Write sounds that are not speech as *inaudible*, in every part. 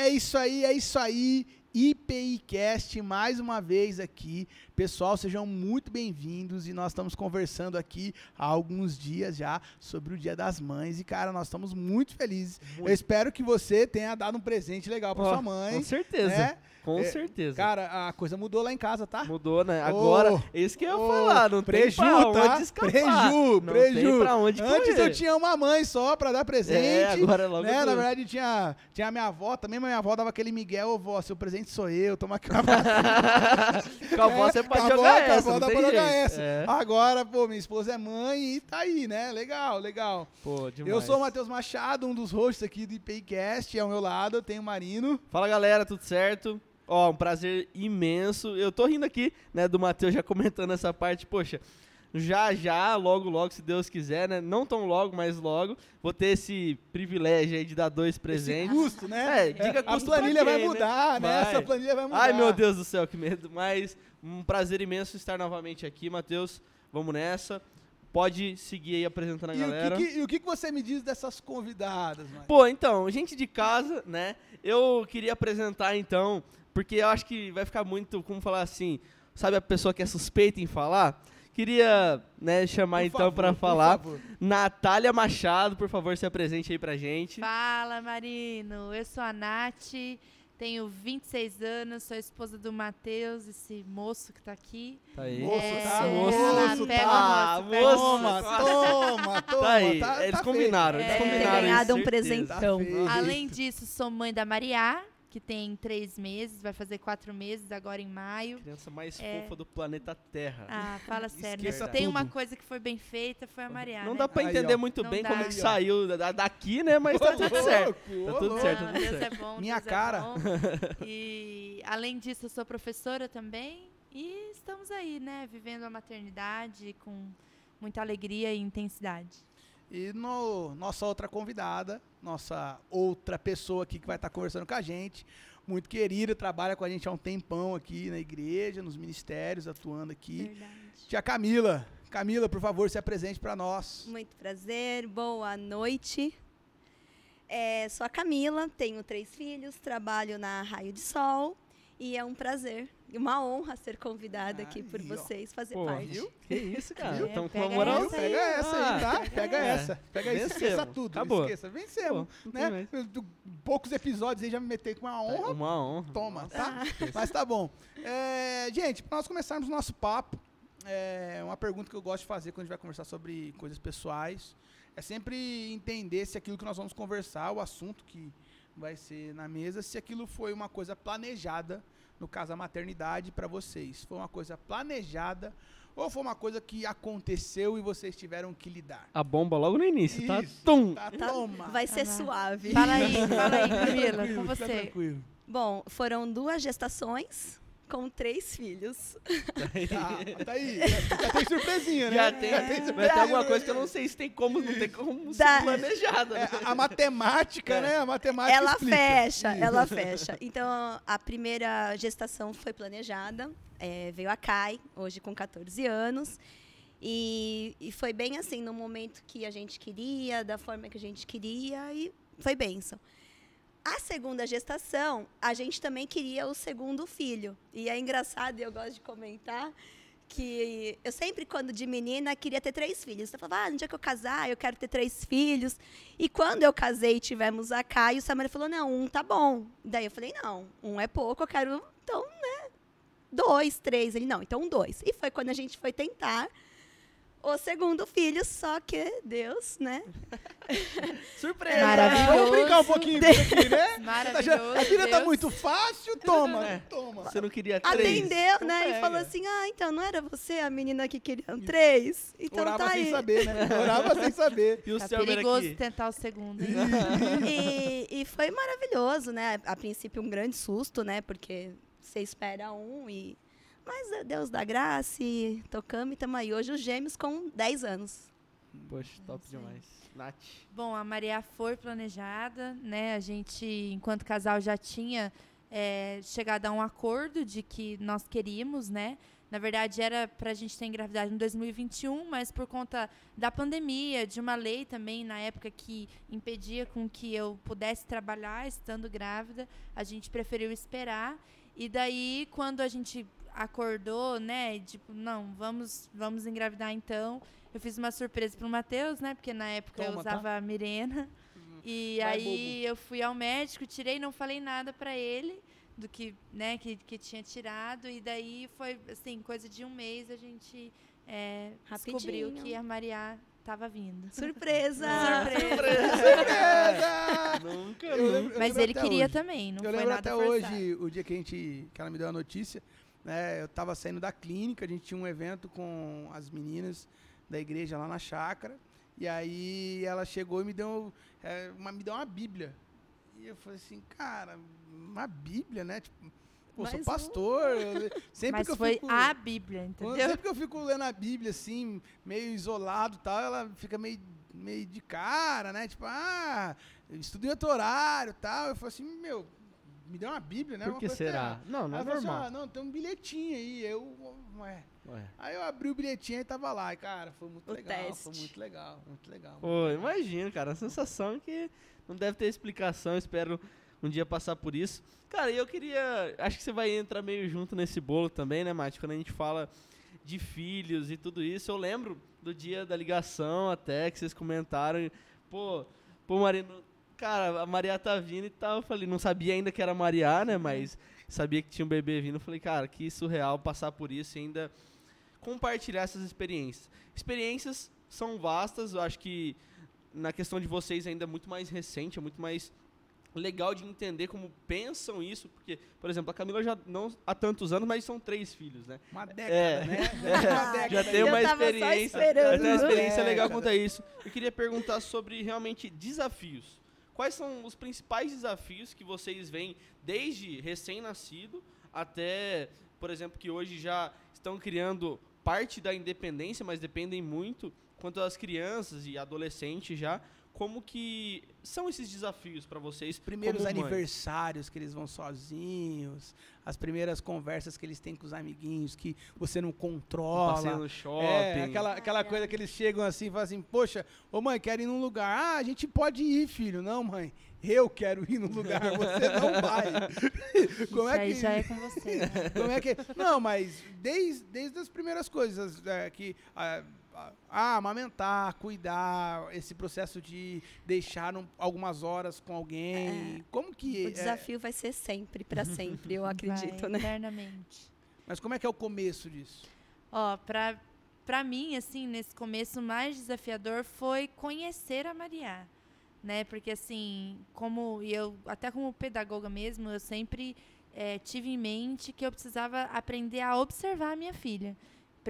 É isso aí, é isso aí. IPIcast mais uma vez aqui. Pessoal, sejam muito bem-vindos e nós estamos conversando aqui há alguns dias já sobre o Dia das Mães e cara, nós estamos muito felizes. Muito. Eu espero que você tenha dado um presente legal para Ó, sua mãe. Com certeza. né? Com É, certeza. Cara, a coisa mudou lá em casa, tá? Mudou, né? Agora, é isso que eu ia Ô, falar. Não preju, tem pra tá? onde escapar. Preju, não preju. tem pra onde Antes eu tinha uma mãe só pra dar presente. É, agora é logo né? Na verdade, tinha, tinha a minha avó também, mas minha avó dava aquele Miguel, vó, seu presente sou eu, toma aqui uma *laughs* Com a avó você pode a jogar avó, com a essa, dá pra jogar essa. É. Agora, pô, minha esposa é mãe e tá aí, né? Legal, legal. Pô, demais. Eu sou o Matheus Machado, um dos hosts aqui do IPCast. Ao meu lado eu tenho o Marino. Fala galera, tudo certo? Ó, um prazer imenso. Eu tô rindo aqui, né, do Matheus já *laughs* comentando essa parte. Poxa, já já, logo logo, se Deus quiser, né? Não tão logo, mas logo, vou ter esse privilégio aí de dar dois Esse presentes. custo, né? É, diga a custo pra planilha vai quem, né? mudar, né? Vai. Essa planilha vai mudar. Ai, meu Deus do céu, que medo. Mas um prazer imenso estar novamente aqui, Matheus. Vamos nessa. Pode seguir aí apresentando a E o, galera. que, que- e o que, que você me diz dessas convidadas, mano? Pô, então, gente de casa, né? Eu queria apresentar então, porque eu acho que vai ficar muito, como falar assim, sabe a pessoa que é suspeita em falar? Queria, né, chamar Por então por falar. Natália Machado, por favor, se apresente aí pra gente. Fala, Marino. Eu sou a Nath, tenho 26 anos, sou esposa do Matheus, esse moço que tá aqui. Tá aí. Moço, É, tá? moço, Moço, pega tá? moço, pega o Toma, moço. toma, toma. Tá aí, tá- eles tá combinaram, feito. eles É, combinaram. ter ganhado um presente. Tá Então, feito. Além disso, sou mãe da Maria, que tem três meses, vai fazer quatro meses agora em maio. Criança mais É. fofa do planeta Terra. Ah, fala sério. Esqueça Se tem uma coisa que foi bem feita, foi a Maria. Não né? dá pra Aí, entender ó. muito Não bem dá. como Aí, que saiu da- daqui, né? Mas tá tudo certo. Tá tudo certo, Não, tudo Deus certo. é bom, Minha Deus é cara. bom. *laughs* E além disso, eu sou professora também. E estamos aí, né? Vivendo a maternidade com muita alegria e intensidade. E no, nossa outra convidada, nossa outra pessoa aqui que vai estar conversando com a gente, muito querida, trabalha com a gente há um tempão aqui na igreja, nos ministérios, atuando aqui. Verdade. Tia Camila. Camila, por favor, se apresente para nós. muito prazer, boa noite. É, sou a Camila, tenho três filhos, trabalho na Raio de Sol e é um prazer e uma honra ser convidada aqui por vocês, fazer Pô, parte. viu? Que isso, cara. Então, com a Pega moral. essa Pega essa aí, tá? Ah, Pega é. essa. Pega isso, esqueça tudo. Acabou. Esqueça, vencemos. Pô, né? Poucos episódios aí já me metei com uma honra. Uma honra. Toma, Nossa. tá? Mas tá bom. É, gente, para nós começarmos o nosso papo, é uma pergunta que eu gosto de fazer quando a gente vai conversar sobre coisas pessoais é sempre entender se aquilo que nós vamos conversar, o assunto que vai ser na mesa, se aquilo foi uma coisa planejada, no caso a maternidade, para vocês. Foi uma coisa planejada ou foi uma coisa que aconteceu e vocês tiveram que lidar? A bomba logo no início, tá? Isso, Tum! Tá, Tá- toma. Vai ser Ah, suave. Fala aí, fala aí, *laughs* Camila, com fica você. tranquilo. Bom, foram duas gestações com três filhos. Tá, tá aí. *laughs* Já tem surpresinha, né? Já tem, Já ter surpresinha. alguma coisa que eu não sei se tem como, não tem como Dá. ser planejada. É, né? a matemática, né? A matemática ela explica. fecha, Isso. ela fecha. Então, a primeira gestação foi planejada, é, veio a Kai, hoje com 14 anos. E, e foi bem assim, no momento que a gente queria, da forma que a gente queria, e foi bênção. A segunda gestação, a gente também queria o segundo filho. E é engraçado, eu gosto de comentar, que eu sempre, quando de menina, queria ter três filhos. Eu falava, ah, no dia que eu casar, eu quero ter três filhos. E quando eu casei e tivemos a Kai, o Samuel falou, não, um tá bom. Daí eu falei, não, um é pouco, eu quero, então, né, dois, três. Ele, não, então dois. E foi quando a gente foi tentar o segundo filho, só que Deus, né? *laughs* Surpresa! Maravilhoso. Vamos brincar um pouquinho aqui, né? Tá Maravilhoso. A vida tá muito fácil, toma, É. toma. Você não queria três? Atendeu, Então né? pega. E falou assim, ah, então não era você a menina que queria três? Então Orava tá sem aí. saber, né? Orava sem saber. E o Tá Selmer perigoso aqui? tentar o segundo. hein? *laughs* e, e foi maravilhoso, né? A princípio um grande susto, né? Porque você espera um e... Mas Deus dá graça e tocamos e estamos aí. Hoje os gêmeos com 10 anos. Poxa, top Isso aí. demais. Nath. Bom, a Maria foi planejada, né? A gente, enquanto casal, já tinha é, chegado a um acordo de que nós queríamos, né? Na verdade, era para a gente ter engravidado em 2021, mas por conta da pandemia, de uma lei também na época que impedia com que eu pudesse trabalhar estando grávida, a gente preferiu esperar. E daí, quando a gente acordou, né, tipo, não, vamos, vamos engravidar então. Eu fiz uma surpresa pro Matheus, né, porque na época eu Toma, tá? usava a Mirena. E Vai, aí eu fui ao médico, tirei, não falei nada para ele do que, né, que, que tinha tirado. E daí foi, assim, coisa de um mês a gente é, descobriu Rapidinho. que a Maria estava vindo. *laughs* *laughs* Surpresa! Surpresa! Nunca, Eu nunca. lembro- eu Mas lembro ele queria hoje. também, não eu foi lembro nada até forçado. hoje, o dia que, a gente, que ela me deu a notícia, né, eu tava saindo da clínica, a gente tinha um evento com as meninas da igreja lá na chácara, e aí ela chegou e me deu, é, uma, me deu uma bíblia. E eu falei assim, cara, uma bíblia, né? Tipo, pô, sou pastor. eu- *laughs* sempre Mas que eu foi fico, a Bíblia, entendeu? Sempre que eu fico lendo a Bíblia, assim, meio isolado e tal, ela fica meio, meio de cara, né? Tipo, ah, estudo em outro horário e tal. Eu falei assim, meu, me deu uma Bíblia, né? Por que será? Não, não Aí é falou assim, normal. ah, não, tem um bilhetinho aí. Eu, ué. Ué. Aí eu abri o bilhetinho e tava lá. E, cara, foi muito O legal. teste. Foi muito legal, muito legal. Pô, imagino, cara. A sensação que não deve ter explicação. Espero um dia passar por isso. Cara, e eu queria. Acho que você vai entrar meio junto nesse bolo também, né, Mate? Quando a gente fala de filhos e tudo isso. Eu lembro do dia da ligação até que vocês comentaram. Pô, pô, Marino. Cara, a Maria tá vindo e tal. Eu falei, não sabia ainda que era Maria, né? Mas sabia que tinha um bebê vindo. Eu falei, cara, que surreal passar por isso e ainda compartilhar essas experiências. Experiências são vastas, eu acho que na questão de vocês ainda é muito mais recente, é muito mais legal de entender como pensam isso, porque, por exemplo, a Camila já não há tantos anos, mas são três filhos, né? Uma década, É. né? *laughs* É, Uma década. já tem Eu uma experiência, já tem uma experiência É, legal quanto a isso. Eu queria perguntar sobre realmente desafios. Quais são os principais desafios que vocês veem desde recém-nascido até, por exemplo, que hoje já estão criando parte da independência, mas dependem muito quanto às crianças e adolescentes já. Como que são esses desafios para vocês? Os primeiros como mãe? aniversários que eles vão sozinhos, as primeiras conversas que eles têm com os amiguinhos que você não controla. Passeio no shopping. É, aquela, aquela coisa que eles chegam assim e falam assim, poxa, ô mãe, quero ir num lugar. Ah, a gente pode ir, filho. Não, mãe, eu quero ir num lugar, *laughs* você não vai. *laughs* Como Isso é aí que... já é com você. né? *laughs* Como é que... Não, mas desde, desde as primeiras coisas é, que... ah, ah, amamentar, cuidar, esse processo de deixar um- algumas horas com alguém. Como que O é- desafio vai ser sempre, pra *laughs* sempre, eu acredito, Vai, né? Eternamente. Mas como é que é o começo disso? Ó, pra, pra mim, assim, nesse começo, o mais desafiador foi conhecer a Maria. Né? Porque, assim, como e eu, até como pedagoga mesmo, eu sempre eh, tive em mente que eu precisava aprender a observar a minha filha.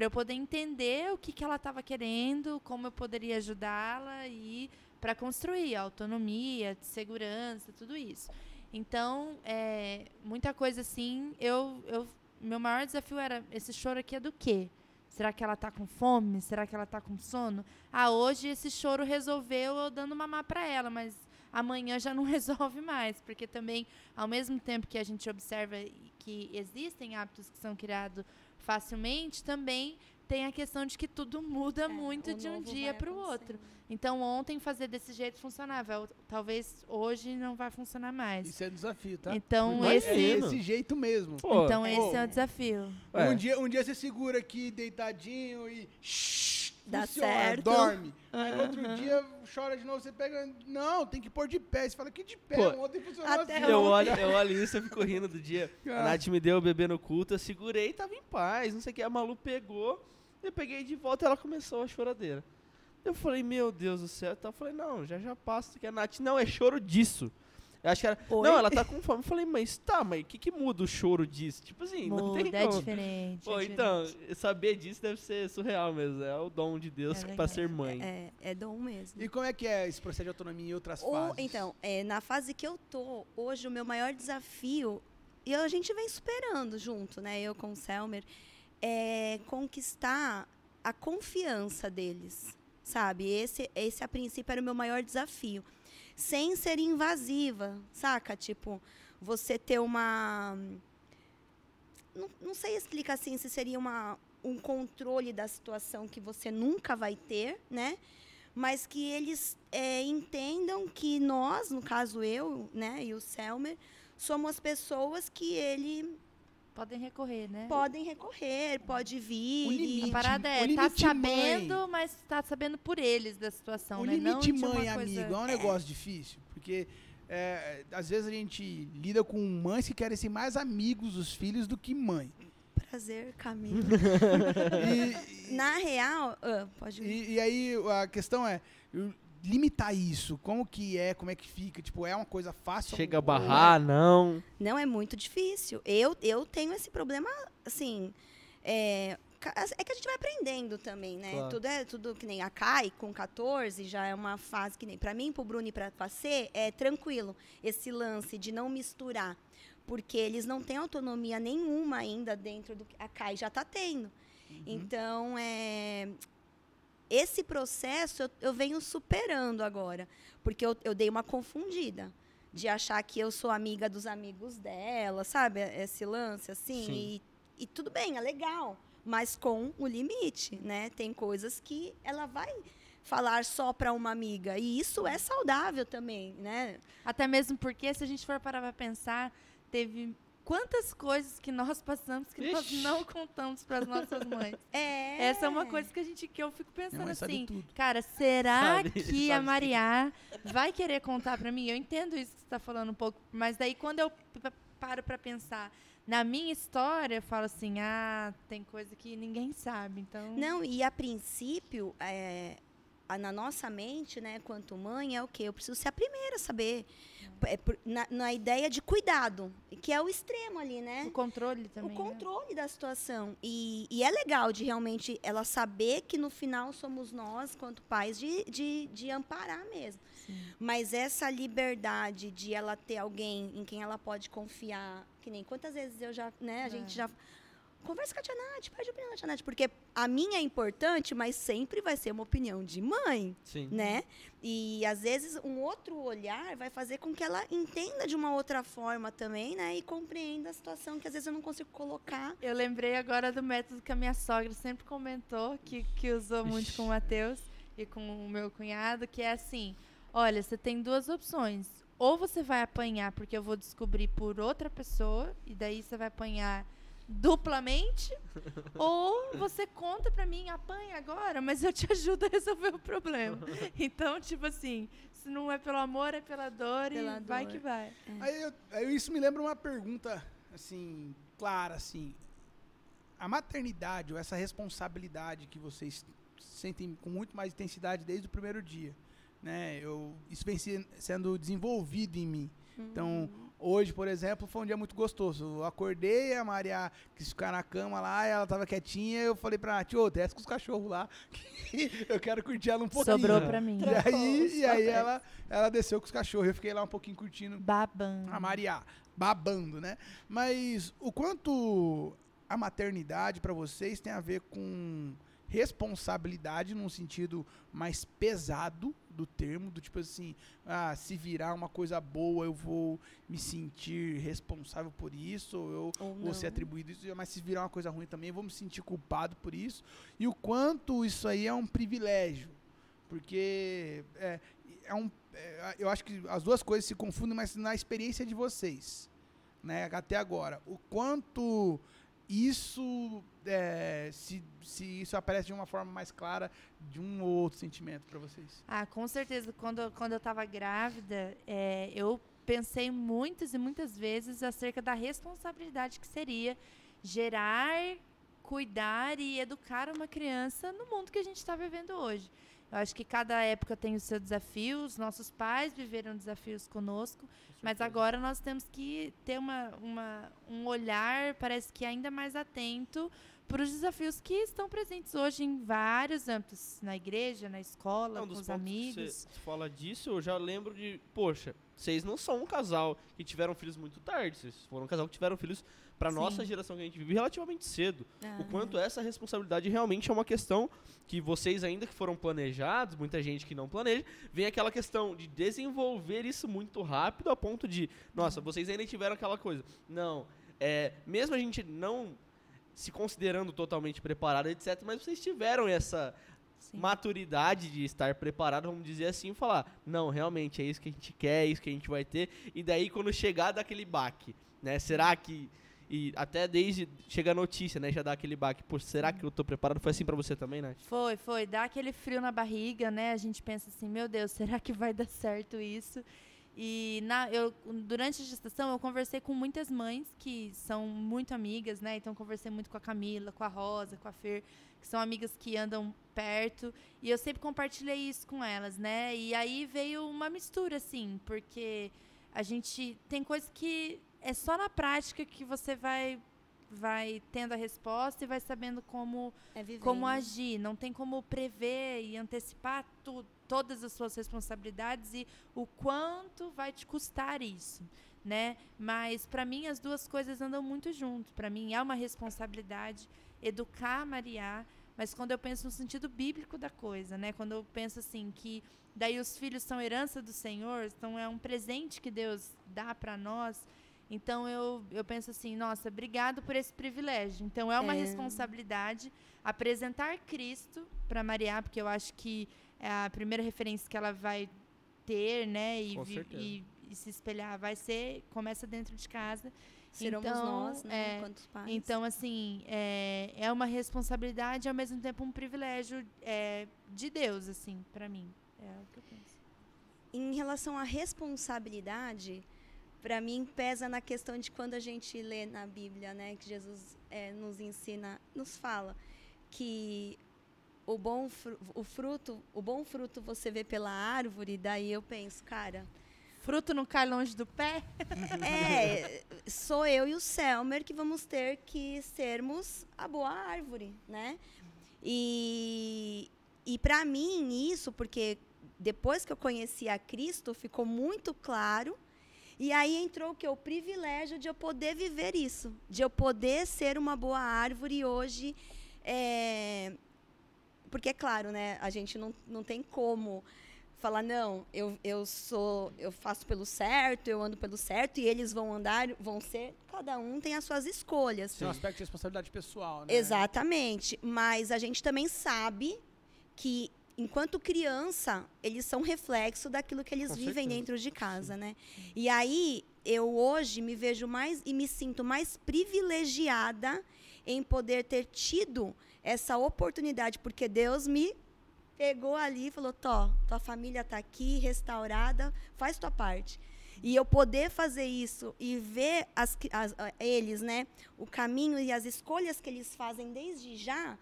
Para eu poder entender o que, que ela estava querendo, como eu poderia ajudá-la e para construir autonomia, segurança, tudo isso. Então, é, muita coisa assim, eu, eu, meu maior desafio era, esse choro aqui é do quê? Será que ela tá com fome? Será que ela tá com sono? Ah, hoje esse choro resolveu eu dando mamar para ela, mas amanhã já não *laughs* resolve mais, porque também, ao mesmo tempo que a gente observa que existem hábitos que são criados facilmente, também tem a questão de que tudo *laughs* muda É, muito de um dia para o outro. Então, ontem fazer desse jeito funcionava. Talvez hoje não vai funcionar mais. Isso é desafio, tá? Então, Imagina. esse, É esse jeito mesmo. Pô, então esse é o desafio. Um, dia, um dia você segura aqui deitadinho e. Dá funciona, certo. Dorme. Aí no outro dia chora de novo, você pega. Não, tem que pôr de pé. Você fala que de pé. Pô, Ontem funcionou até assim. Eu olho, eu olho isso, eu fico rindo do dia. A Ah. Nath me deu o bebê no culto, eu segurei e tava em paz. Não sei o que. A Malu pegou, eu peguei de volta e ela começou a choradeira. Eu falei, meu Deus do céu. Então eu falei, não, já já passa. Que a Nath, não, é choro disso. Eu acho que era. Oi? Não, ela tá com fome. Eu falei, mas tá, mas o que, que muda o choro disso? Tipo assim, não tem Muda, é como. diferente. Pô, é então, diferente. saber disso deve ser surreal mesmo. É o dom de Deus É pra ser mãe. É, é dom mesmo. E como é que é esse processo de autonomia em outras Ou, fases? então, é, na fase que eu tô, hoje o meu maior desafio, e a gente vem superando junto, né? Eu com o Selmer, é conquistar a confiança deles, sabe? Esse, esse a princípio era o meu maior desafio. Sem ser invasiva, saca? Tipo, você ter uma não, não sei explicar assim se seria uma, um controle da situação que você nunca vai ter, né? Mas que eles é, entendam que nós, no caso eu, né, e o Selmer, somos pessoas que ele Podem recorrer, né? podem recorrer, pode vir. O e- limite- A parada o é, tá limite sabendo, mãe. mas tá sabendo por eles da situação, o né? Não limite de uma mãe coisa... amigo é um negócio difícil, porque é, às vezes a gente lida com mães que querem ser mais amigos dos filhos do que mãe. Prazer, Camila. E, *laughs* Na real, ah, pode e, e aí a questão é eu- limitar isso. Como que é, como é que fica? Tipo, é uma coisa fácil? Chega a ou- barrar, não. Não é muito difícil. Eu, eu tenho esse problema, assim. É, é que a gente vai aprendendo também, né? Claro. Tudo é tudo que nem a Kai, com 14, já é uma fase que nem. Pra mim, pro Bruno e pra Facê, é tranquilo esse lance de não misturar. Porque eles não têm autonomia nenhuma ainda dentro do que a Kai já tá tendo. Então, é, esse processo eu, eu venho superando agora. Porque eu, eu dei uma confundida. De achar que eu sou amiga dos amigos dela, sabe? Esse lance, assim. Sim. E, e tudo bem, é legal. Mas com o limite, né? Tem coisas que ela vai falar só para uma amiga. E isso é saudável também, né? Até mesmo porque, se a gente for parar pra pensar, teve quantas coisas que nós passamos que nós Ixi. não contamos pras nossas mães. *laughs* É. Essa é uma coisa que a gente que eu fico pensando assim, tudo. cara, será Sabe, *laughs* que sabe a sim. Mariá vai querer contar pra mim? Eu entendo isso que você tá falando um pouco, mas daí quando eu paro pra pensar na minha história, eu falo assim, ah, tem coisa que ninguém sabe, então Não, e a princípio, é, na nossa mente, né, quanto mãe, é o quê? Eu preciso ser a primeira a saber. É na, na ideia de cuidado, que é o extremo ali, né? o controle também. o né? controle da situação. E, e é legal de realmente ela saber que no final somos nós, quanto pais, de, de, de amparar mesmo. Sim. Mas essa liberdade de ela ter alguém em quem ela pode confiar, que nem quantas vezes eu já, né, a É. gente já conversa com a tia Nath, pede a opinião da tia Nath, porque a minha é importante, mas sempre vai ser uma opinião de mãe, Sim. né? E às vezes um outro olhar vai fazer com que ela entenda de uma outra forma também, né? E compreenda a situação que às vezes eu não consigo colocar. Eu lembrei agora do método que a minha sogra sempre comentou, que, que usou muito com o Matheus e com o meu cunhado, que é assim: olha, você tem duas opções. Ou você vai apanhar porque eu vou descobrir por outra pessoa, e daí você vai apanhar duplamente, *laughs* ou você conta pra mim, apanha agora, mas eu te *laughs* ajudo a resolver o problema. *laughs* Então, tipo assim, se não é pelo amor, é pela dor Pela e vai dor. que vai. Aí, eu- aí isso me lembra uma pergunta, assim, clara, assim. A maternidade, ou essa responsabilidade que vocês sentem com muito mais intensidade desde o primeiro dia, né? Eu, isso vem se- sendo desenvolvido em mim. Então, hoje, por exemplo, foi um dia muito gostoso. Eu acordei, a Maria quis ficar na cama lá, e ela tava quietinha, eu falei pra ela, tio, desce com os cachorros lá, *laughs* que eu quero curtir ela um pouquinho. Sobrou pra mim. E aí, e aí ela, ela desceu com os cachorros, eu fiquei lá um pouquinho curtindo Babando. a Maria babando, né? Mas o quanto a maternidade para vocês tem a ver com responsabilidade num sentido mais pesado do termo, do tipo assim, ah, se virar uma coisa boa, eu vou me sentir responsável por isso, ou eu Ou vou ser atribuído isso, mas se virar uma coisa ruim também, eu vou me sentir culpado por isso. E o quanto isso aí é um privilégio. Porque é, é um, é, eu acho que as duas coisas se confundem, mas na experiência de vocês, né, até agora, o quanto isso é, se, se isso aparece de uma forma mais clara de um ou outro sentimento para vocês. Ah, com certeza. Quando, quando eu estava grávida, é, eu pensei muitas e muitas vezes acerca da responsabilidade que seria gerar, cuidar e educar uma criança no mundo que a gente está vivendo hoje. Eu acho que cada época tem os seus desafios, nossos pais viveram desafios conosco, mas agora nós temos que ter uma, uma, um olhar, parece que ainda mais atento para os desafios que estão presentes hoje em vários âmbitos, na igreja, na escola, Não, com dos os amigos. Você fala disso, eu já lembro de, poxa, vocês não são um casal que tiveram filhos muito tarde, vocês foram um casal que tiveram filhos para nossa geração que a gente vive relativamente cedo. O Ah. quanto essa responsabilidade realmente é uma questão que vocês ainda que foram planejados, muita gente que não planeja, vem aquela questão de desenvolver isso muito rápido a ponto de, nossa, vocês ainda tiveram aquela coisa. Não, é, mesmo a gente não se considerando totalmente preparado, etc., mas vocês tiveram essa Sim. maturidade de estar preparado, vamos dizer assim, falar, não, realmente é isso que a gente quer, é isso que a gente vai ter, e daí quando chegar daquele baque, né, será que, e até desde, chega a notícia, né, já dá aquele baque, pô, será que eu tô preparado? Foi assim pra você também, né? Foi, foi. Dá aquele frio na barriga, né? A gente pensa assim, meu Deus, *laughs* será que vai dar certo isso? E na, eu, durante a gestação eu conversei com muitas mães que são muito amigas, né? Então conversei muito com a Camila, com a Rosa, com a Fer, que são amigas que andam perto. E eu sempre compartilhei isso com elas, né? E aí veio uma mistura, assim, porque a gente tem coisas que é só na prática que você vai vai tendo a resposta e vai sabendo como É como agir, não tem como prever e antecipar tu, todas as suas responsabilidades e o quanto vai te custar isso, né? Mas para mim as duas coisas andam muito junto. Para mim é uma responsabilidade educar a Maria, mas quando eu penso no sentido bíblico da coisa, né? Quando eu penso assim que daí os filhos são herança do Senhor, então é um presente que Deus dá para nós. Então eu, eu penso assim, nossa, obrigado por esse privilégio. Então é uma É. responsabilidade apresentar Cristo para Maria, porque eu acho que é a primeira referência que ela vai ter, né, e, Com vi- certeza. e, e se espelhar vai ser começa dentro de casa. Seremos Então, nós, né? é, Enquanto pais. Então, assim, é, é uma responsabilidade e ao mesmo tempo um privilégio é, de Deus, assim, para mim. É o que eu penso. Em relação à responsabilidade, para mim pesa na questão de quando a gente lê na Bíblia, né, que Jesus eh, nos ensina, nos fala que o bom o fruto, o bom fruto você vê pela árvore, daí eu penso, cara, Fruto não cai longe do pé? *laughs* é, sou eu e o Selmer que vamos ter que sermos a boa árvore, né? E, e para mim isso, porque depois que eu conheci a Cristo, ficou muito claro. E aí entrou o que? O privilégio de eu poder viver isso, de eu poder ser uma boa árvore e hoje. é, porque é claro, né? A gente não, não tem como falar, não, eu, eu sou, eu faço pelo certo, eu ando pelo certo, e eles vão andar, vão ser. Cada um tem as suas escolhas. Tem um aspecto de responsabilidade pessoal, né? Exatamente. Mas a gente também sabe que, enquanto criança, eles são reflexo daquilo que eles Com vivem certeza. dentro de casa, né? E aí, eu hoje me vejo mais e me sinto mais privilegiada em poder ter tido essa oportunidade, porque Deus me pegou ali e falou: Tó, tua família está aqui, restaurada, faz tua parte. E eu poder fazer isso e ver as, as- a- eles, né, o caminho e as escolhas que eles fazem desde já,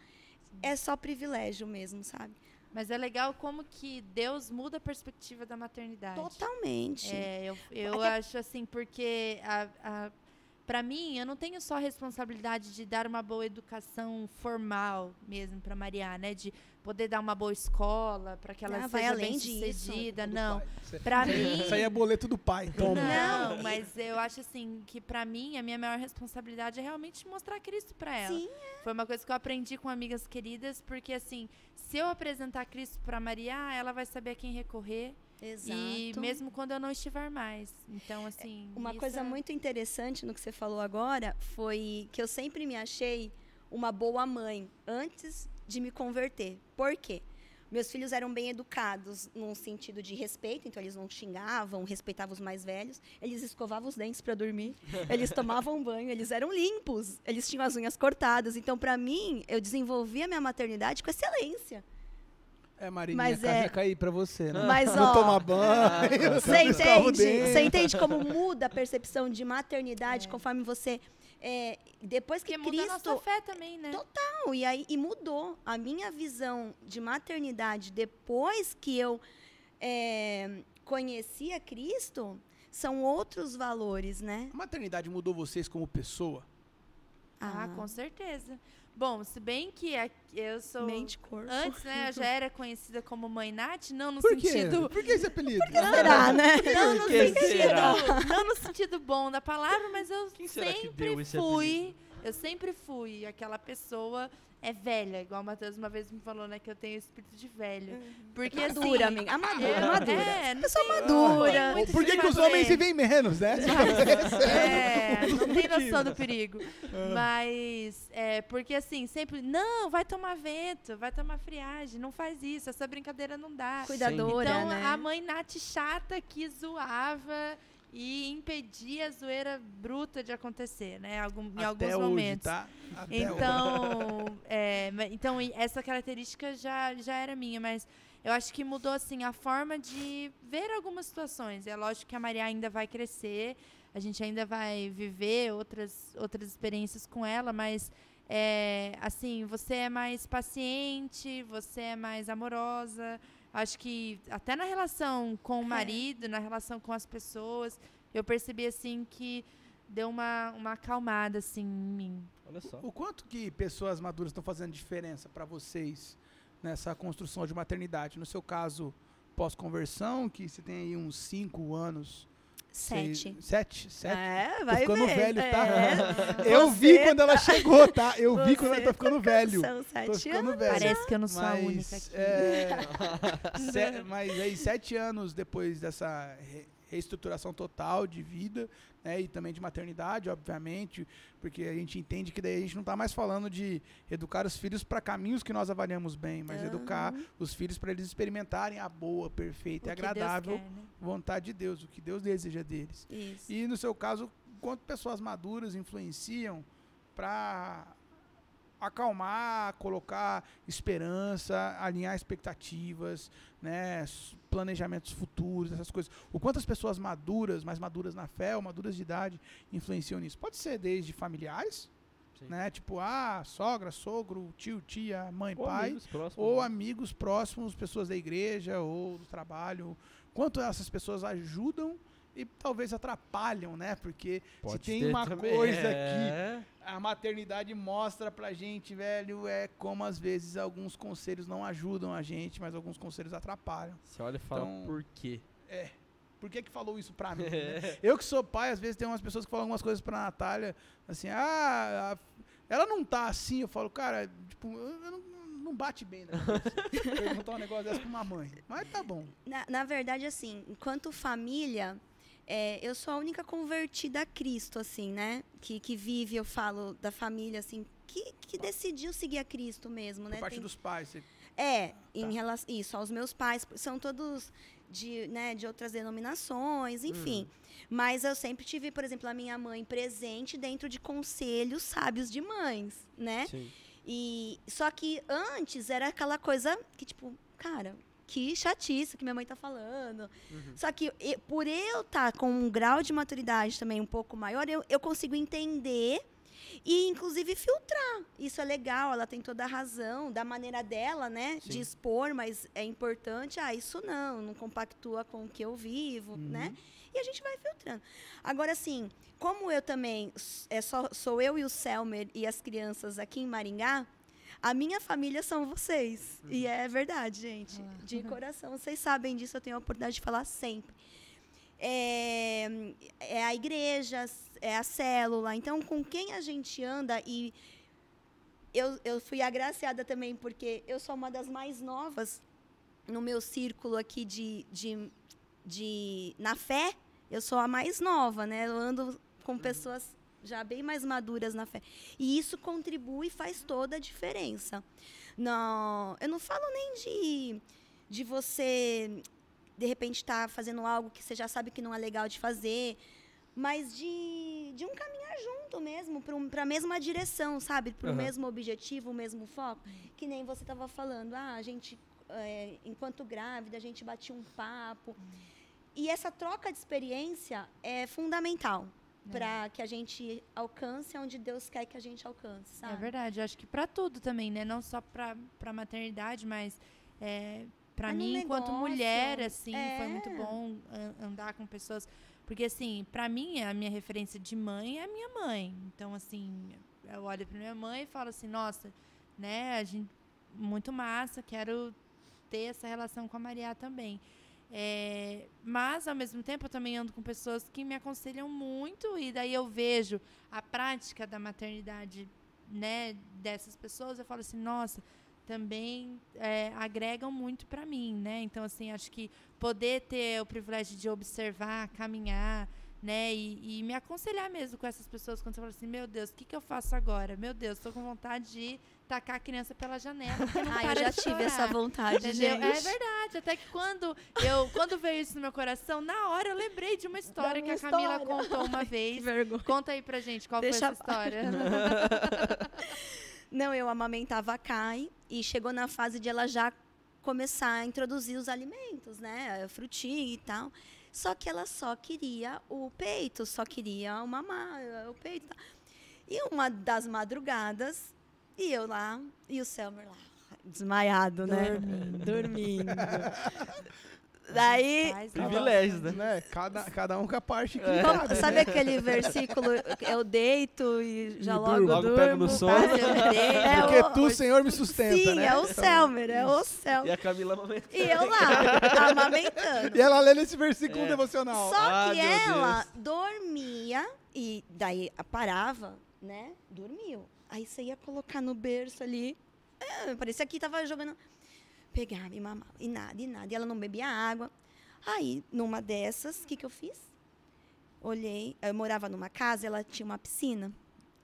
é só privilégio mesmo, sabe? Mas é legal como que Deus muda a perspectiva da maternidade. Totalmente. É, eu, eu Até- acho assim, porque a, a, para mim, eu não tenho só a responsabilidade de dar uma boa educação formal mesmo para Maria, né? De poder dar uma boa escola, para que ela Ah, vai seja além bem disso. sucedida. Do Não. pai. Isso é- Pra *laughs* mim. Isso aí é boleto do pai. Toma. Não, mas eu acho assim que pra mim a minha maior responsabilidade é realmente mostrar Cristo pra ela. Sim, Foi uma coisa que eu aprendi com amigas queridas, porque assim, se eu apresentar Cristo pra Maria, ela vai saber a quem recorrer exato. e mesmo quando eu não estiver mais. Então assim, Uma isso coisa é- muito interessante no que você falou agora foi que eu sempre me achei uma boa mãe antes de me converter. Por quê? Meus filhos eram bem educados num sentido de respeito, então eles não xingavam, respeitavam os mais velhos, eles escovavam os dentes para dormir, *laughs* eles tomavam banho, eles eram limpos, eles tinham as unhas cortadas. Então, para mim, eu desenvolvi a minha maternidade com excelência. É, Marininha, Mas a casa é- ia cair pra você, né? Mas, Não ó, tomar banho. *laughs* Você entende? Você entende como muda a percepção de maternidade É. conforme você. é, depois que Porque muda a Cristo. nossa fé também, né? Não, e aí e mudou a minha visão de maternidade depois que eu é, conheci a Cristo. São outros valores, né? A maternidade mudou vocês como pessoa? Ah, com certeza. Bom, se bem que a- eu sou mente corpo. antes, né, eu já *laughs* era conhecida como Mãe Nath, não no Por quê? sentido Por que esse apelido? Será, né? Não no, que sentido, será? não no sentido bom da palavra, mas eu Quem será que sempre deu esse fui. Eu sempre fui aquela pessoa é velha, igual o Matheus uma vez me falou, né, que eu tenho espírito de velho. Porque assim, Madura, amiga. Amadura, eu- madura. É, não Pessoa tem- madura. não muito Por que, que os homens se veem menos, né? É, *laughs* É, não tem noção do perigo. Mas, é, porque assim, sempre, não, vai tomar vento, vai tomar friagem, não faz isso, essa brincadeira não dá. Cuidadora, Então, né? a mãe Nath chata que zoava e impedia a zoeira bruta de acontecer, né? Algum, em Até alguns hoje, momentos. tá? Até hoje. Então, *laughs* é, então essa característica já, já era minha, mas eu acho que mudou assim a forma de ver algumas situações. É lógico que a Maria ainda vai crescer, a gente ainda vai viver outras, outras experiências com ela, mas é, assim, você é mais paciente, você é mais amorosa. Acho que até na relação com o marido, na relação com as pessoas, eu percebi assim que deu uma, uma acalmada assim em mim. Olha só. O quanto que pessoas maduras estão fazendo diferença para vocês nessa construção de maternidade? No seu caso, pós-conversão, que você tem aí uns 5 anos. Sete. seis- sete? Sete? É, vai ficando ver. velho, tá? É. *laughs* Eu vi Você quando ela chegou, tá? Eu vi quando ela Você tá ficando velho. São Tô sete ficando anos. velho. Parece que eu não sou a única Mas, aqui. é, *laughs* se- mas aí, sete anos depois dessa re- reestruturação total de vida, né, e também de maternidade, obviamente, porque a gente entende que daí a gente não está mais falando de educar os filhos para caminhos que nós avaliamos bem, mas educar os filhos para eles experimentarem a boa, perfeita e agradável quer, né? vontade de Deus, o que Deus deseja deles. Isso. E no seu caso, quanto pessoas maduras influenciam para acalmar, colocar esperança, alinhar expectativas, né, planejamentos futuros, essas coisas. O quanto as pessoas maduras, mais maduras na fé ou maduras de idade, influenciam nisso? Pode ser desde familiares, Sim. né, tipo ah, sogra, sogro, tio, tia, mãe, Ou pai, amigos próximos, ou né? amigos próximos, pessoas da igreja ou do trabalho. Quanto essas pessoas ajudam e talvez atrapalham, né? Porque Pode tem ter uma também. coisa É. a maternidade mostra pra gente, velho, é como às vezes alguns conselhos não ajudam a gente, mas alguns conselhos atrapalham. Você olha e fala, Então- por quê? Por que que falou isso pra mim? *laughs* né? É. Eu que sou pai, às vezes tem umas pessoas que falam algumas coisas pra Natália, assim, ah, a- ela não tá assim, eu falo, cara, tipo, eu eu não, não bate bem, né? *laughs* Perguntar um negócio dessa pra uma mãe. Mas tá bom. Na, na verdade, assim, enquanto família, é, eu sou a única convertida a Cristo, assim, né? Que, que vive, eu falo, da família, assim, que, que decidiu seguir a Cristo mesmo, Por né? parte Tem- dos pais. você- É, Tá. em relação isso, aos meus pais, são todos de, né, de outras denominações, enfim. Mas eu sempre tive, por exemplo, a minha mãe presente dentro de conselhos sábios de mães, né? Sim. E só que antes era aquela coisa que tipo, cara, que chatice que minha mãe tá falando. Uhum. Só que por eu estar com um grau de maturidade também um pouco maior, eu, eu consigo entender e inclusive filtrar. Isso é legal, ela tem toda a razão, da maneira dela, né, Sim. de expor, mas é importante, ah, isso não, não compactua com o que eu vivo, Uhum. né? E a gente vai filtrando. Agora, assim, como eu também é só, sou eu e o Selmer e as crianças aqui em Maringá, a minha família são vocês. E é verdade, gente. Ah. De coração. Vocês sabem disso, eu tenho a oportunidade de falar sempre. É, é a igreja, é a célula. Então, com quem a gente anda e eu, eu fui agraciada também porque eu sou uma das mais novas no meu círculo aqui de, de, de na fé. Eu sou a mais nova, né? Eu ando com pessoas já bem mais maduras na fé. E isso contribui e faz toda a diferença. Não, eu não falo nem de, de você, de repente, estar fazendo algo que você já sabe que não é legal de fazer, mas de, de um caminhar junto mesmo, para a mesma direção, sabe? Para o Aham. mesmo objetivo, o mesmo foco. Que nem você estava falando, ah, a gente, é, enquanto grávida, a gente batia um papo. E essa troca de experiência é fundamental para que a gente alcance onde Deus quer que a gente alcance, sabe? É verdade, eu acho que pra tudo também, né? Não só pra maternidade, mas é, para mim, enquanto negócio, mulher, assim, é. foi muito bom an- andar com pessoas. Porque, assim, pra mim, a minha referência de mãe é a minha mãe. Então, assim, eu olho pra minha mãe e falo assim, nossa, né, a gente, muito massa, quero ter essa relação com a Maria também. É, mas, ao mesmo tempo, eu também ando com pessoas que me aconselham muito e daí eu vejo a prática da maternidade né, dessas pessoas, eu falo assim, nossa, também é, agregam muito para mim, né? Então, assim, acho que poder ter o privilégio de observar, caminhar, né? E, e me aconselhar mesmo com essas pessoas quando você fala assim, meu Deus, o que, que eu faço agora? Meu Deus, tô com vontade de tacar a criança pela janela. Ah, eu já tive essa vontade, Entendeu? gente. É verdade. Até que quando eu quando veio isso no meu coração, na hora eu lembrei de uma história que a Camila história. contou uma *laughs* Que vez. vergonha. Conta aí pra gente qual Deixa foi essa história. *laughs* Não, eu amamentava a Kai e chegou na fase de ela já começar a introduzir os alimentos, né? Frutinha e tal. Só que ela só queria o peito, só queria o mamar, o peito. e tal. E uma das madrugadas, e eu lá, e o Selmer lá, desmaiado, né? Dormindo. *laughs* Daí, Pais, Privilégios, né? né? Cada, cada um com a parte que É. né? sabe aquele versículo, eu deito e já E logo durmo. Logo durmo? pego no sono. *laughs* É Porque o- tu, Senhor, me sustenta, Sim, né? é o Então, Selmer, é o Selmer. E a Camila amamentando. E eu lá, amamentando. E ela lendo esse versículo É. devocional. Só Ah, que ela Deus. dormia e daí parava, né? Dormiu. Aí você ia colocar no berço ali. ah, parecia que tava jogando. Pegava e mamava. E nada, e nada. E ela não bebia água. Aí, numa dessas, o que, que eu fiz? Olhei. Eu morava numa casa, ela tinha uma piscina.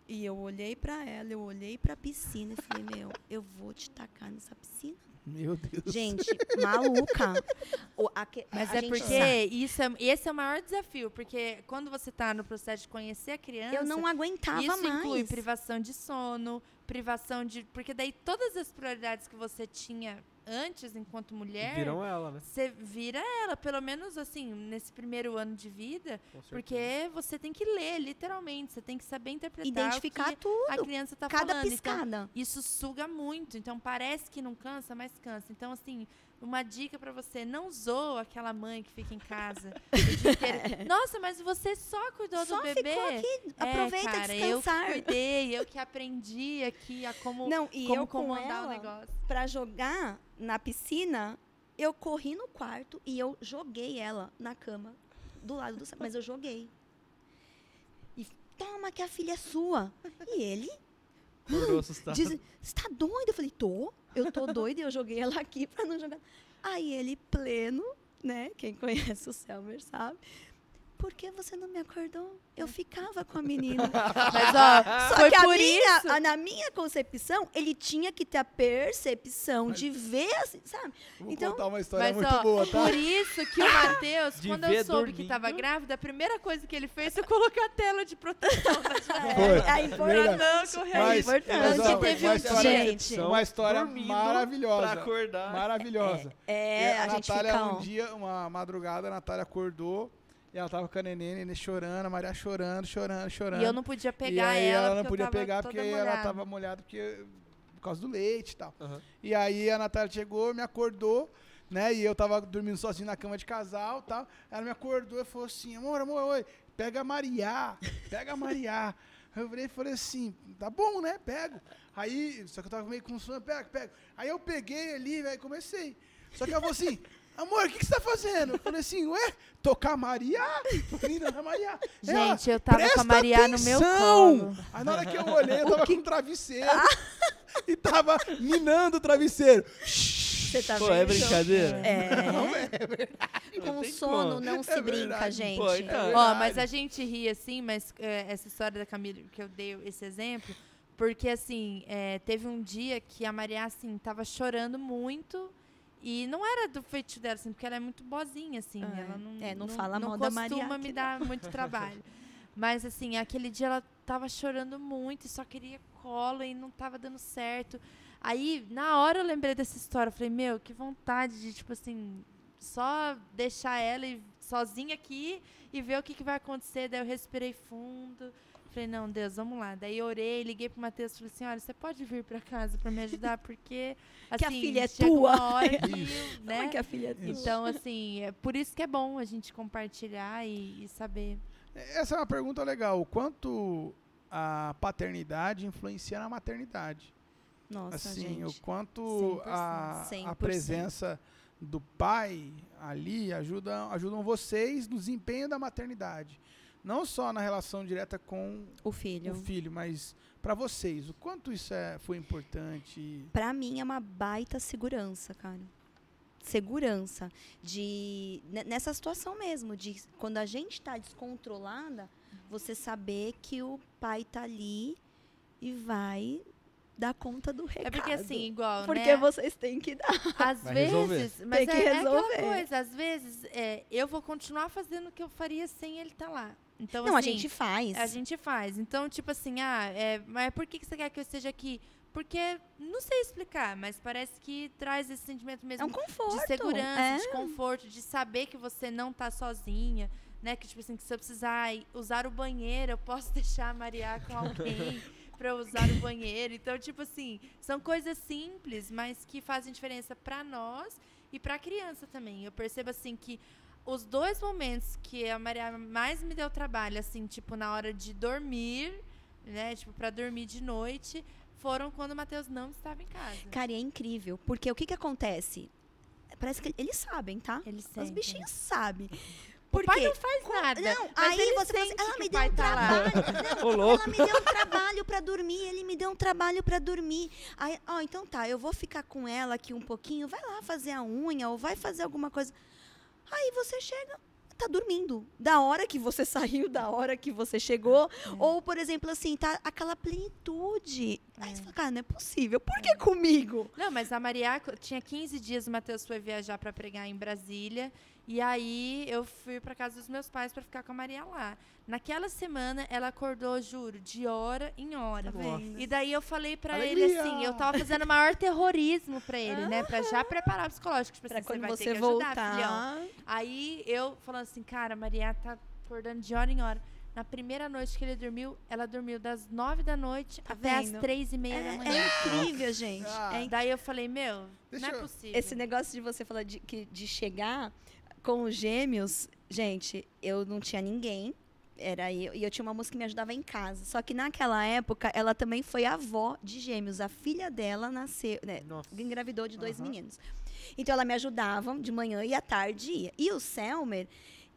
E eu olhei pra ela, eu olhei pra piscina e falei, meu, eu vou te tacar nessa piscina. Meu Deus. Gente, maluca. *laughs* O- a Mas a é gente porque sabe. isso é, esse é o maior desafio, porque quando você está no processo de conhecer a criança, Eu não aguentava isso mais. inclui privação de sono, privação de, porque daí todas as prioridades que você tinha antes enquanto mulher, Viram ela, né? você vira ela, pelo menos assim, nesse primeiro ano de vida, Com porque você tem que ler, literalmente, você tem que saber interpretar Identificar o que a tudo. criança está Cada falando. Então, piscada. isso suga muito, então parece que não cansa, mas cansa. Então, assim, uma dica pra você, não zoa aquela mãe que fica em casa *laughs* o dia inteiro. Nossa, mas você só cuidou Só do bebê? ficou aqui. É, Aproveita cara, e eu descansar. que cuidei, eu que aprendi aqui a como, Não, e como eu com comandar o ela, negócio. pra jogar na piscina, eu corri no quarto e eu joguei ela na cama do lado do... Mas eu joguei. E toma que a filha é sua. E ele Acordou assustado. diz, você tá doido? Eu falei, tô. Eu tô doida e eu joguei ela aqui pra não jogar. Aí ele, pleno, né? Quem conhece o Selmer sabe. Por que você não me acordou? Eu ficava com a menina. *laughs* Mas, ó, *laughs* Só foi que a por minha, isso... a- na minha concepção, ele tinha que ter a percepção de ver, assim, sabe? Vou Então- contar uma história Mas, muito ó, boa, tá? por isso que o *laughs* Matheus, quando eu soube que dormindo. tava grávida, a primeira coisa que ele fez foi colocar a tela de proteção na. É importante. Verdade. Não, correr. Mas, importante. mas, ó, Teve uma um história, Gente. uma história maravilhosa. Pra acordar. Maravilhosa. É, E a, gente Natália, fica... um dia, uma madrugada, a Natália acordou e ela tava com a neném, neném chorando, a Maria chorando, chorando, chorando. E eu não podia E pegar aí ela, ela não eu podia tava pegar porque ela molhada. tava molhada porque, por causa do leite e tal. Aham. E aí a Natália chegou, me acordou, né? E eu tava dormindo sozinho na cama de casal e tal. Ela me acordou e falou assim, amor, amor, oi, pega a Maria, pega a Maria. Eu virei e falei assim, tá bom, né? Pego. Aí, só que eu tava meio com sono, pega, pega. Aí eu peguei ali, velho, comecei. Só que ela falou assim, amor, o que, que você tá fazendo? Eu falei assim, ué, tocar Maria? Tô indo na Maria. Ela, Gente, eu tava com a "Presta Maria no meu atenção!" colo. Aí na hora que eu olhei, eu tava com um travesseiro *laughs* e tava minando o travesseiro. Você tá Pô, vendo? é brincadeira? É. Com tem sono como. não se É brinca, gente. Pô, então. Ó, mas a gente ri assim, mas é, essa história da Camila, que eu dei esse exemplo, porque assim, é, teve um dia que a Maria, assim, tava chorando muito. E não era do feito dela, assim, porque ela é muito boazinha, assim. Ah, ela não, é, não fala mal da Maria costuma me dar muito *laughs* trabalho. Mas, assim, aquele dia ela tava chorando muito e só queria colo e não tava dando certo. Aí, na hora eu lembrei dessa história. Eu falei, meu, que vontade de, tipo assim, só deixar ela sozinha aqui e ver o que, que vai acontecer. Daí eu respirei fundo. Falei, não, Deus, vamos lá. Daí eu orei, liguei pro Matheus e falei assim, olha, você pode vir pra casa pra me ajudar? Porque, assim, *laughs* Que a filha é chega tua. uma hora que, *laughs* né? é que a filha é tua? Então, assim, é por isso que é bom a gente compartilhar e, e saber. Essa é uma pergunta legal. O quanto a paternidade influencia na maternidade? Nossa, assim, gente. o quanto a, 100%. a presença do pai ali ajuda, ajudam vocês no desempenho da maternidade. Não só na relação direta com O filho. o filho, mas para vocês. O quanto isso é, foi importante? Pra mim é uma baita segurança, cara. segurança, de ne- nessa situação mesmo, de quando a gente está descontrolada, você saber que o pai tá ali e vai dar conta do recado. É porque assim, igual, Porque né? vocês têm que dar. Às Vai vezes, resolver. mas Tem que é, é resolver. aquela coisa, às vezes é, eu vou continuar fazendo o que eu faria sem ele estar lá. Então, Não, a assim, gente faz. A gente faz. Então, tipo assim, ah, é, mas por que que você quer que eu esteja aqui? Porque, não sei explicar, mas parece que traz esse sentimento É mesmo um conforto. de segurança, é. de conforto, de saber que você não tá sozinha, né? Que, tipo assim, que se eu precisar usar o banheiro, eu posso *laughs* deixar a Maria com alguém *laughs* eu usar o banheiro. Então, tipo assim, são coisas simples, mas que fazem diferença pra nós e pra criança também. Eu percebo, assim, que os dois momentos que a Maria mais me deu trabalho, assim, tipo, na hora de dormir, né? Tipo, pra dormir de noite, foram quando o Matheus não estava em casa. Cara, e é incrível, porque o que que acontece? Parece que eles sabem, tá? Eles Os sentem. bichinhos sabem. O Porque pai não faz nada. Não, mas aí ele você fala assim, ela que me o deu pai um tá lá. trabalho. *laughs* Ô, Ela me deu um trabalho pra dormir, ele me deu um trabalho pra dormir. Aí, ó, então tá, eu vou ficar com ela aqui um pouquinho, vai lá fazer a unha ou vai fazer alguma coisa. Aí você chega, tá dormindo. Da hora que você *laughs* saiu, da hora que você chegou. Ou, por exemplo, assim, tá aquela plenitude. Aí você fala, cara, não é possível. Por que comigo? Não, mas a Maria tinha 15 dias, o Matheus foi viajar pra pregar em Brasília. E aí eu fui pra casa dos meus pais pra ficar com a Maria lá. Naquela semana ela acordou, juro, de hora em hora. Tá? E daí eu falei pra Alegria! ele assim, eu tava fazendo o maior terrorismo pra ele, né? Pra já preparar o psicológico. Tipo Pra assim, quando você vai você ter que ajudar, voltar. filhão. Aí eu falando assim, cara, a Maria tá acordando de hora em hora. Na primeira noite que ele dormiu, ela dormiu das nove da noite Tá até vendo? as três e meia da É, manhã. é incrível, gente. Ah. É Daí eu falei, meu, Deixa não é eu- possível. Esse negócio de você falar de, que, de chegar com os gêmeos, gente, eu não tinha ninguém. Era eu, e eu tinha uma moça que me ajudava em casa. Só que naquela época, ela também foi avó de gêmeos. A filha dela nasceu, né, engravidou de dois Aham. meninos. Então ela me ajudava de manhã e à tarde ia. E o Selmer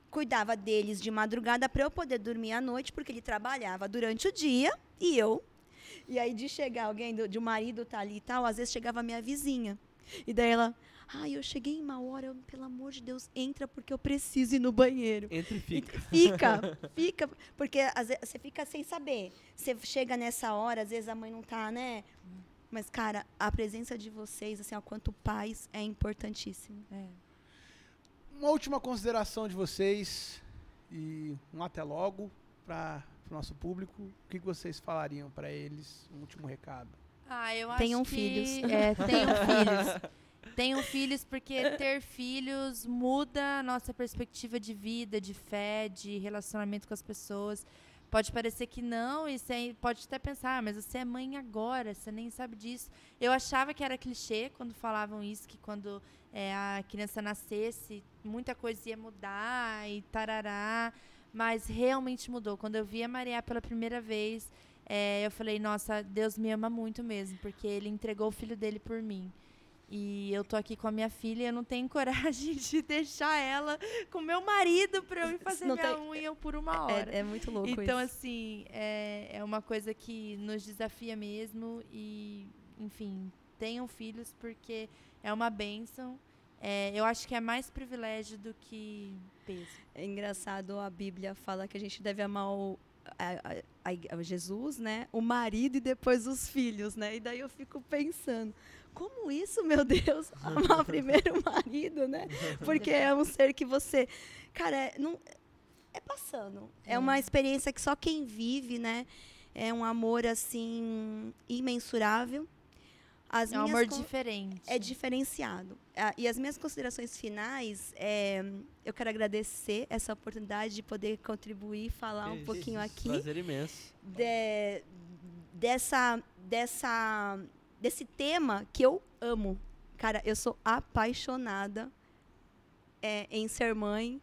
cuidava deles de madrugada para eu poder dormir à noite, porque ele trabalhava durante o dia e eu. E aí de chegar alguém, do, de um marido tá ali e tal, às vezes chegava a minha vizinha. E daí ela, ai, eu cheguei em uma hora, eu, pelo amor de Deus, entra porque eu preciso ir no banheiro. Entre e fica. Fica, *laughs* fica, porque às vezes você fica sem saber. Você chega nessa hora, às vezes a mãe não tá, né? Mas, cara, a presença de vocês, assim, ó, quanto pais, é importantíssimo. É. Uma última consideração de vocês e um até logo para o nosso público. O que que vocês falariam para eles? Um último recado. Ah, eu acho Tenham que... filhos. É, tenham *laughs* filhos. Tenham filhos porque ter filhos muda a nossa perspectiva de vida, de fé, de relacionamento com as pessoas. Pode parecer que não, e você pode até pensar, ah, mas você é mãe agora, você nem sabe disso. Eu achava que era clichê quando falavam isso, que quando é, a criança nascesse, muita coisa ia mudar e tarará. Mas realmente mudou. Quando eu vi a Maria pela primeira vez, é, eu falei, nossa, Deus me ama muito mesmo, porque ele entregou o filho dele por mim. E eu tô aqui com a minha filha e eu não tenho *laughs* coragem de deixar ela com meu marido pra eu ir fazer Não minha tem- unha por uma hora. É, é muito louco Então, isso. assim, é, é uma coisa que nos desafia mesmo. E, enfim, tenham filhos porque é uma bênção. É, eu acho que é mais privilégio do que peso. É engraçado, a Bíblia fala que a gente deve amar o, a- a- a Jesus, né? O marido e depois os filhos, né? E daí eu fico pensando, como isso, meu Deus? *laughs* Amar primeiro o marido, né? Porque é um ser que você. Cara, é, não, é passando. É uma experiência que só quem vive, né? É um amor, assim, imensurável. As é um amor diferente. é diferenciado. E as minhas considerações finais, é, eu quero agradecer essa oportunidade de poder contribuir, falar um pouquinho aqui Prazer imenso. de- dessa, dessa, desse tema que eu amo. Cara, eu sou apaixonada é, em ser mãe.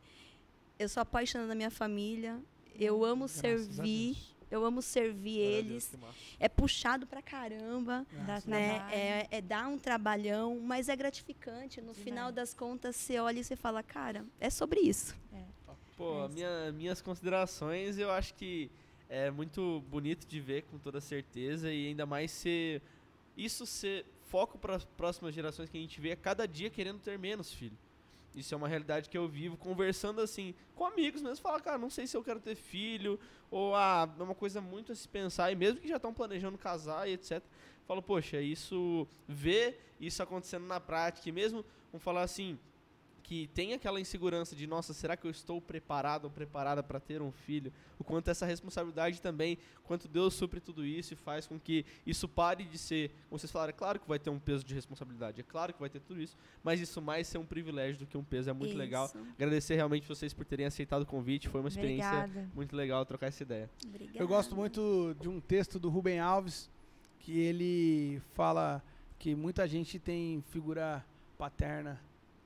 Eu sou apaixonada na minha família. Eu amo Graças servir. Deus. Eu amo servir Glória Deus, eles. massa. É puxado pra caramba Graças né? É, é dar um trabalhão, mas é gratificante. No final das contas, você olha e você fala, cara, é sobre isso. Pô, É a minha, minhas considerações eu acho que é muito bonito de ver, com toda certeza, e ainda mais ser. Isso ser foco para as próximas gerações que a gente vê é cada dia querendo ter menos filho. Isso é uma realidade que eu vivo conversando assim com amigos mesmo. Falar, cara, não sei se eu quero ter filho, ou ah, é uma coisa muito a se pensar, e mesmo que já estão planejando casar e etc. Falo, poxa, isso, ver isso acontecendo na prática, e mesmo, vamos falar assim, que tem aquela insegurança de, nossa, será que eu estou preparado ou preparada para ter um filho? O quanto essa responsabilidade também, quanto Deus supre tudo isso e faz com que isso pare de ser, como vocês falaram, é claro que vai ter um peso de responsabilidade, é claro que vai ter tudo isso, mas isso mais ser um privilégio do que um peso, é muito Isso. legal. Agradecer realmente vocês por terem aceitado o convite, foi uma experiência Obrigada. muito legal trocar essa ideia. Obrigada. Eu gosto muito de um texto do Rubem Alves, que ele fala que muita gente tem figura paterna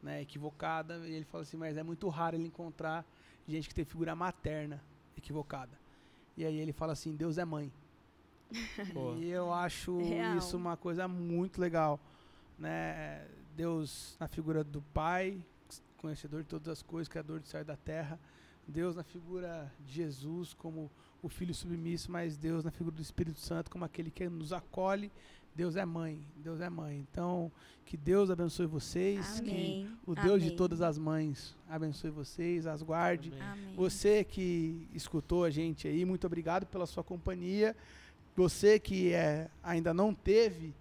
né, equivocada, e ele fala assim, mas é muito raro ele encontrar gente que tem figura materna equivocada. E aí ele fala assim, Deus é mãe. Pô, *laughs* E eu acho Real. isso uma coisa muito legal, né? Deus na figura do Pai, conhecedor de todas as coisas, criador do céu e da terra. Deus na figura de Jesus como o Filho submisso, mas Deus na figura do Espírito Santo como aquele que nos acolhe. Deus é mãe, Deus é mãe. Então, que Deus abençoe vocês, que Amém. o Deus de Amém. todas as mães abençoe vocês, as guarde. Amém. Você que escutou a gente aí, muito obrigado pela sua companhia. Você que é, ainda não teve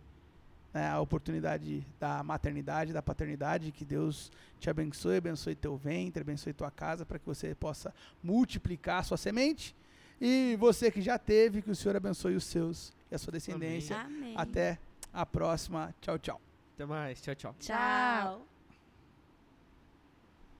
né, a oportunidade da maternidade, da paternidade, que Deus te abençoe, abençoe teu ventre, abençoe tua casa, para que você possa multiplicar a sua semente. E você que já teve, que o Senhor abençoe os seus e a sua descendência. Amém. Até a próxima. Tchau, tchau. Até mais, tchau, tchau. Tchau.